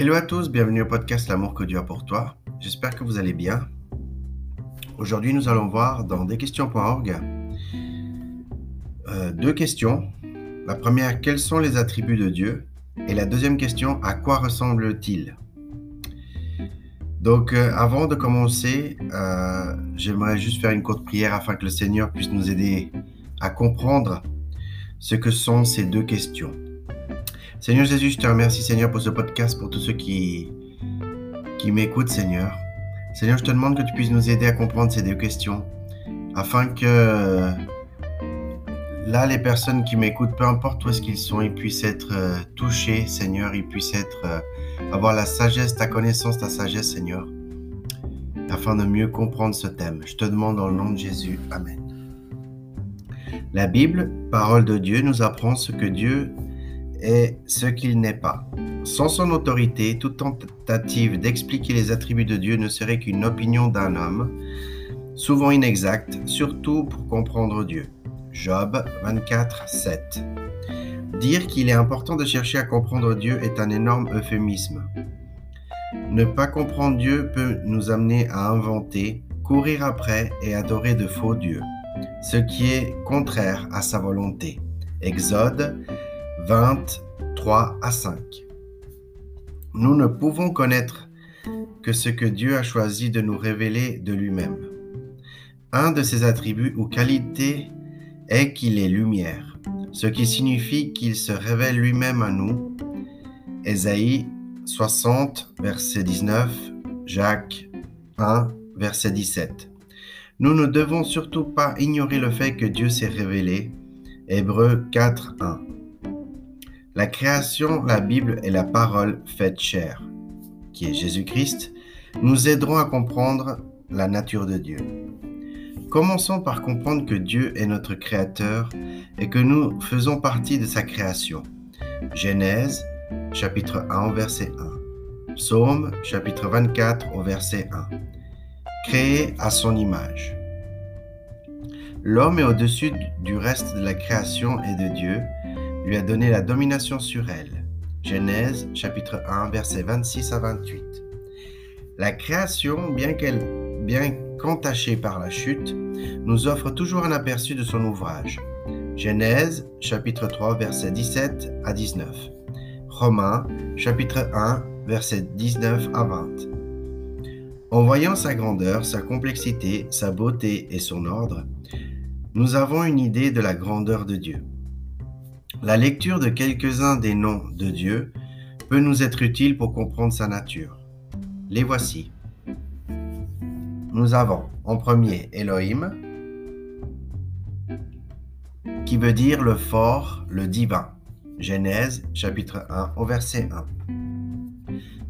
Hello à tous, bienvenue au podcast L'amour que Dieu a pour toi. J'espère que vous allez bien. Aujourd'hui, nous allons voir dans desquestions.org euh, deux questions. La première, quels sont les attributs de Dieu? Et la deuxième question, à quoi ressemble-t-il? Donc, euh, avant de commencer, euh, j'aimerais juste faire une courte prière afin que le Seigneur puisse nous aider à comprendre ce que sont ces deux questions. Seigneur Jésus, je te remercie Seigneur pour ce podcast, pour tous ceux qui, qui m'écoutent Seigneur. Seigneur, je te demande que tu puisses nous aider à comprendre ces deux questions, afin que là, les personnes qui m'écoutent, peu importe où est-ce qu'ils sont, ils puissent être euh, touchés, Seigneur, ils puissent être, euh, avoir la sagesse, ta connaissance, ta sagesse, Seigneur, afin de mieux comprendre ce thème. Je te demande dans le nom de Jésus. Amen. La Bible, parole de Dieu, nous apprend ce que Dieu est ce qu'il n'est pas. Sans son autorité, toute tentative d'expliquer les attributs de Dieu ne serait qu'une opinion d'un homme, souvent inexacte, surtout pour comprendre Dieu. Job 24, 7. Dire qu'il est important de chercher à comprendre Dieu est un énorme euphémisme. Ne pas comprendre Dieu peut nous amener à inventer, courir après et adorer de faux dieux, ce qui est contraire à sa volonté. Exode 23 à 5. Nous ne pouvons connaître que ce que Dieu a choisi de nous révéler de lui-même. Un de ses attributs ou qualités est qu'il est lumière, ce qui signifie qu'il se révèle lui-même à nous. Ésaïe 60, verset 19, Jacques 1, verset 17. Nous ne devons surtout pas ignorer le fait que Dieu s'est révélé. Hébreu 4, 1. La création, la Bible et la parole faite chair, qui est Jésus-Christ, nous aideront à comprendre la nature de Dieu. Commençons par comprendre que Dieu est notre Créateur et que nous faisons partie de sa création. Genèse chapitre 1 verset 1. Psaume chapitre 24 au verset 1. Créé à son image. L'homme est au-dessus du reste de la création et de Dieu lui a donné la domination sur elle. Genèse chapitre 1 versets 26 à 28. La création, bien qu'elle bien qu'entachée par la chute, nous offre toujours un aperçu de son ouvrage. Genèse chapitre 3 versets 17 à 19. Romains chapitre 1 versets 19 à 20. En voyant sa grandeur, sa complexité, sa beauté et son ordre, nous avons une idée de la grandeur de Dieu. La lecture de quelques-uns des noms de Dieu peut nous être utile pour comprendre sa nature. Les voici. Nous avons en premier Elohim, qui veut dire le fort, le divin. Genèse chapitre 1 au verset 1.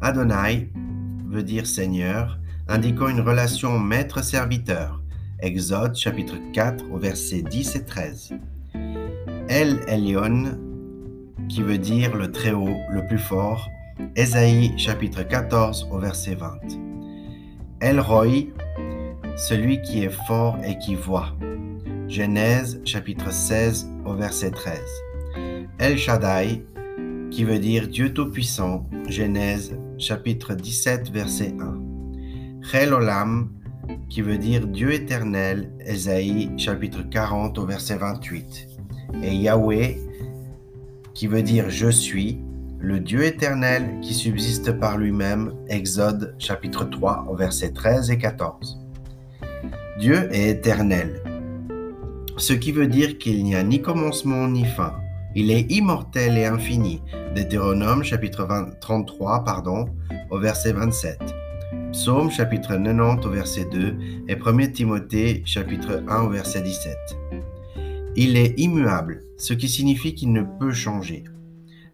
Adonai veut dire Seigneur, indiquant une relation maître-serviteur. Exode chapitre 4 au verset 10 et 13. El Elyon, qui veut dire le Très-Haut, le plus fort, Ésaïe chapitre 14 au verset 20. El Roy, celui qui est fort et qui voit. Genèse chapitre 16 au verset 13. El Shaddai, qui veut dire Dieu Tout-Puissant. Genèse chapitre 17 verset 1. Chel Olam, qui veut dire Dieu éternel. Ésaïe chapitre 40 au verset 28 et Yahweh, qui veut dire je suis, le Dieu éternel qui subsiste par lui-même, Exode chapitre 3 au verset 13 et 14. Dieu est éternel, ce qui veut dire qu'il n'y a ni commencement ni fin. Il est immortel et infini. Deutéronome chapitre 33 pardon, au verset 27. Psaume chapitre 90 au verset 2 et 1 Timothée chapitre 1 au verset 17. Il est immuable, ce qui signifie qu'il ne peut changer.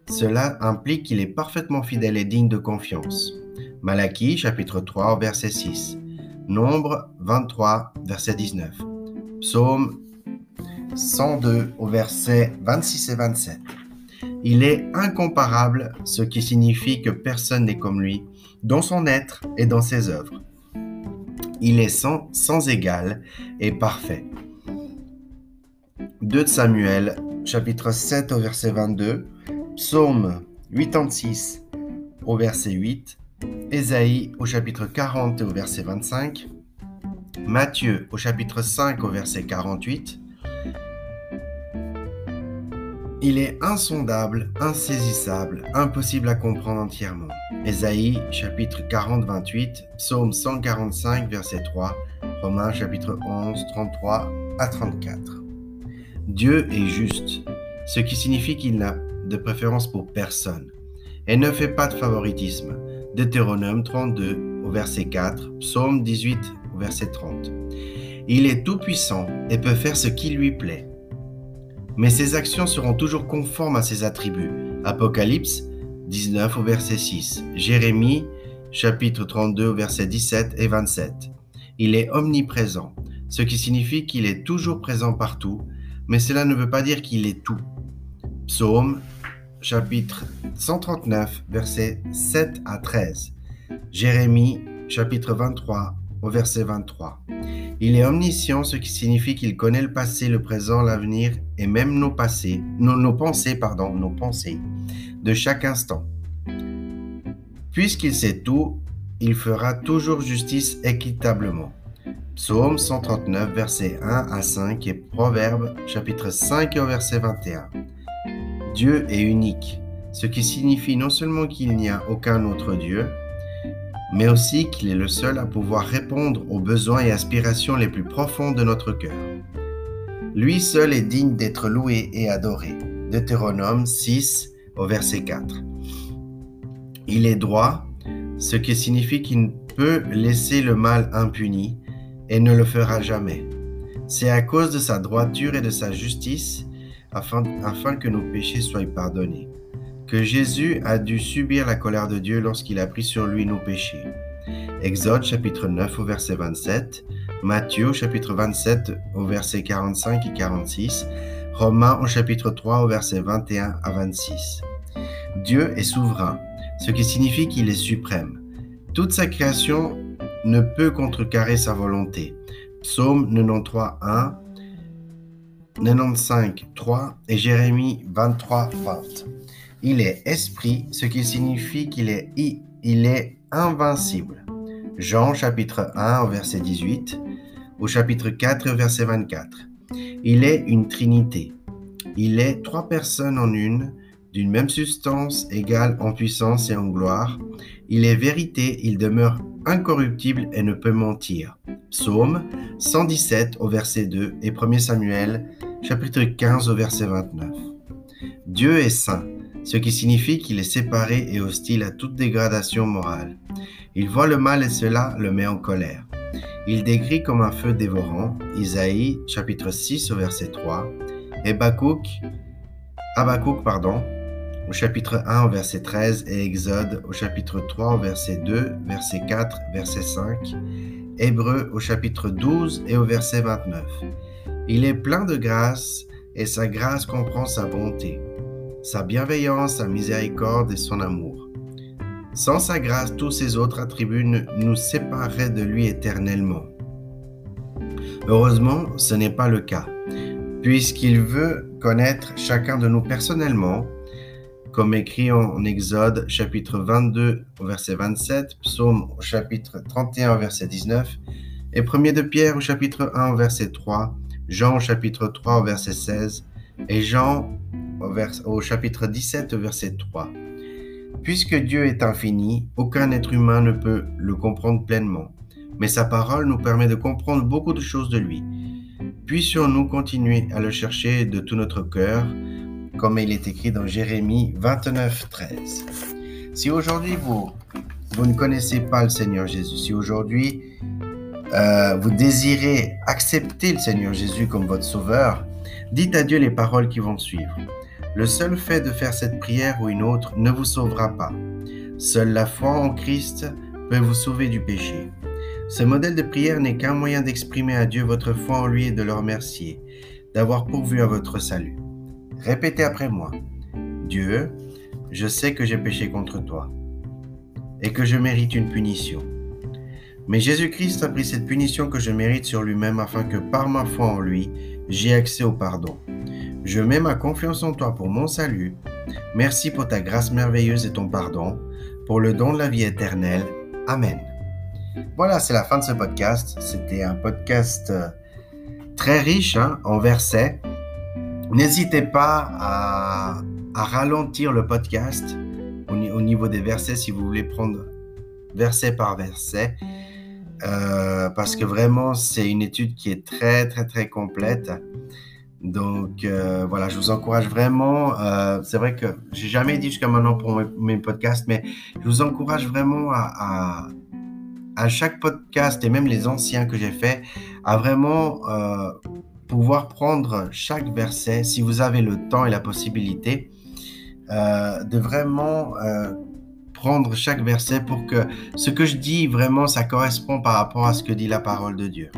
Cela implique qu'il est parfaitement fidèle et digne de confiance. Malachie chapitre 3 verset 6. Nombre 23 verset 19. Psaume 102 au verset 26 et 27. Il est incomparable, ce qui signifie que personne n'est comme lui, dans son être et dans ses œuvres. Il est sans, sans égal et parfait. 2 Samuel, chapitre 7 au verset 22, Psaume 86, au verset 8, Ésaïe au chapitre 40 au verset 25, Matthieu au chapitre 5 au verset 48, il est insondable, insaisissable, impossible à comprendre entièrement. Ésaïe chapitre 40, 28, Psaume 145, verset 3, Romains chapitre 11, 33 à 34. Dieu est juste, ce qui signifie qu'il n'a de préférence pour personne et ne fait pas de favoritisme. Deutéronome 32 au verset 4, Psaume 18 au verset 30. Il est tout-puissant et peut faire ce qui lui plaît mais ses actions seront toujours conformes à ses attributs. Apocalypse 19 au verset 6, Jérémie chapitre 32 au verset 17 et 27. Il est omniprésent, ce qui signifie qu'il est toujours présent partout, mais cela ne veut pas dire qu'il est tout. Psaume chapitre 139 verset 7 à 13. Jérémie chapitre 23 au verset 23. Il est omniscient, ce qui signifie qu'il connaît le passé, le présent, l'avenir et même nos passés, nos pensées, pardon, nos pensées de chaque instant. Puisqu'il sait tout, il fera toujours justice équitablement. Psaume 139, versets 1 à 5 et Proverbe chapitre 5 verset 21. Dieu est unique, ce qui signifie non seulement qu'il n'y a aucun autre Dieu, mais aussi qu'il est le seul à pouvoir répondre aux besoins et aspirations les plus profonds de notre cœur. Lui seul est digne d'être loué et adoré. Deutéronome 6 au verset 4. Il est droit, ce qui signifie qu'il ne peut laisser le mal impuni et ne le fera jamais. C'est à cause de sa droiture et de sa justice afin, que nos péchés soient pardonnés que Jésus a dû subir la colère de Dieu lorsqu'il a pris sur lui nos péchés. Exode chapitre 9 au verset 27, Matthieu chapitre 27 au verset 45 et 46, Romains au chapitre 3 au verset 21 à 26. Dieu est souverain, ce qui signifie qu'il est suprême. Toute sa création ne peut contrecarrer sa volonté. Psaume 93 1, 95 3 et Jérémie 23 20. Il est esprit, ce qui signifie qu'il est, est invincible. Jean chapitre 1 au verset 18 au chapitre 4 verset 24. Il est une trinité. Il est trois personnes en une, d'une même substance égale en puissance et en gloire. Il est vérité, il demeure incorruptible et ne peut mentir. Psaume 117 au verset 2 et 1 Samuel chapitre 15 au verset 29. Dieu est saint ce qui signifie qu'il est séparé et hostile à toute dégradation morale. Il voit le mal et cela le met en colère. Il décrit comme un feu dévorant, Isaïe chapitre 6 au verset 3, et Habakkuk, pardon, au chapitre 1 au verset 13 et Exode au chapitre 3 au verset 2, verset 4, verset 5, Hébreu au chapitre 12 et au verset 29. Il est plein de grâce et sa grâce comprend sa bonté sa bienveillance, sa miséricorde et son amour. Sans sa grâce, tous ces autres attributs nous sépareraient de lui éternellement. Heureusement, ce n'est pas le cas, puisqu'il veut connaître chacun de nous personnellement, comme écrit en Exode chapitre 22 au verset 27, Psaume au chapitre 31 au verset 19, et 1 de Pierre au chapitre 1 au verset 3, Jean chapitre 3 au verset 16, et Jean au, chapitre 17, verset 3. Puisque Dieu est infini, aucun être humain ne peut le comprendre pleinement, mais sa parole nous permet de comprendre beaucoup de choses de lui. Puissions-nous continuer à le chercher de tout notre cœur, comme il est écrit dans Jérémie 29, 13. Si aujourd'hui vous, vous ne connaissez pas le Seigneur Jésus, si aujourd'hui euh, vous désirez accepter le Seigneur Jésus comme votre sauveur, dites à Dieu les paroles qui vont suivre. Le seul fait de faire cette prière ou une autre ne vous sauvera pas. Seule la foi en Christ peut vous sauver du péché. Ce modèle de prière n'est qu'un moyen d'exprimer à Dieu votre foi en lui et de le remercier, d'avoir pourvu à votre salut. Répétez après moi. Dieu, je sais que j'ai péché contre toi et que je mérite une punition. Mais Jésus-Christ a pris cette punition que je mérite sur lui-même afin que par ma foi en lui, j'ai accès au pardon. Je mets ma confiance en toi pour mon salut. Merci pour ta grâce merveilleuse et ton pardon. pour le don de la vie éternelle. Amen. Voilà, c'est la fin de ce podcast. C'était un podcast euh, très riche hein, en versets. N'hésitez pas à, ralentir le podcast au, niveau des versets si vous voulez prendre verset par verset. Euh, parce que vraiment, c'est une étude qui est très, très, très complète. Donc euh, voilà, je vous encourage vraiment. Euh, c'est vrai que j'ai jamais dit jusqu'à maintenant pour mes, podcasts, mais je vous encourage vraiment à, chaque podcast et même les anciens que j'ai faits, à vraiment pouvoir prendre chaque verset, si vous avez le temps et la possibilité, de vraiment prendre chaque verset pour que ce que je dis vraiment, ça correspond par rapport à ce que dit la parole de Dieu.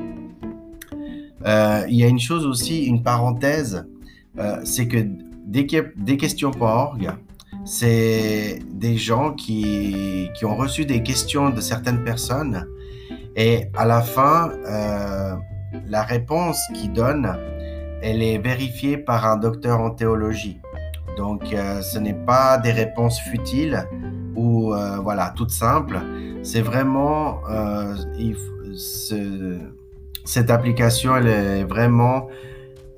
Euh, il y a une chose aussi, une parenthèse, euh, c'est que des, des c'est des gens qui, qui, ont reçu des questions de certaines personnes et à la fin, euh, la réponse qu'ils donnent, elle est vérifiée par un docteur en théologie. Donc, ce n'est pas des réponses futiles ou voilà, toutes simples. C'est vraiment, ce, cette application, elle est vraiment,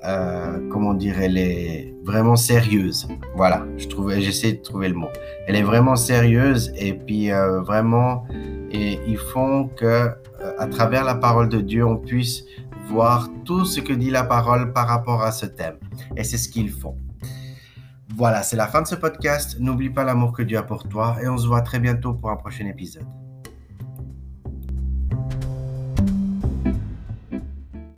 euh, comment dire, elle est vraiment sérieuse. Voilà, je j'essaie de trouver le mot. Elle est vraiment sérieuse et puis euh, vraiment, et ils font que euh, à travers la parole de Dieu, on puisse voir tout ce que dit la parole par rapport à ce thème. Et c'est ce qu'ils font. Voilà, c'est la fin de ce podcast. N'oublie pas l'amour que Dieu a pour toi et on se voit très bientôt pour un prochain épisode.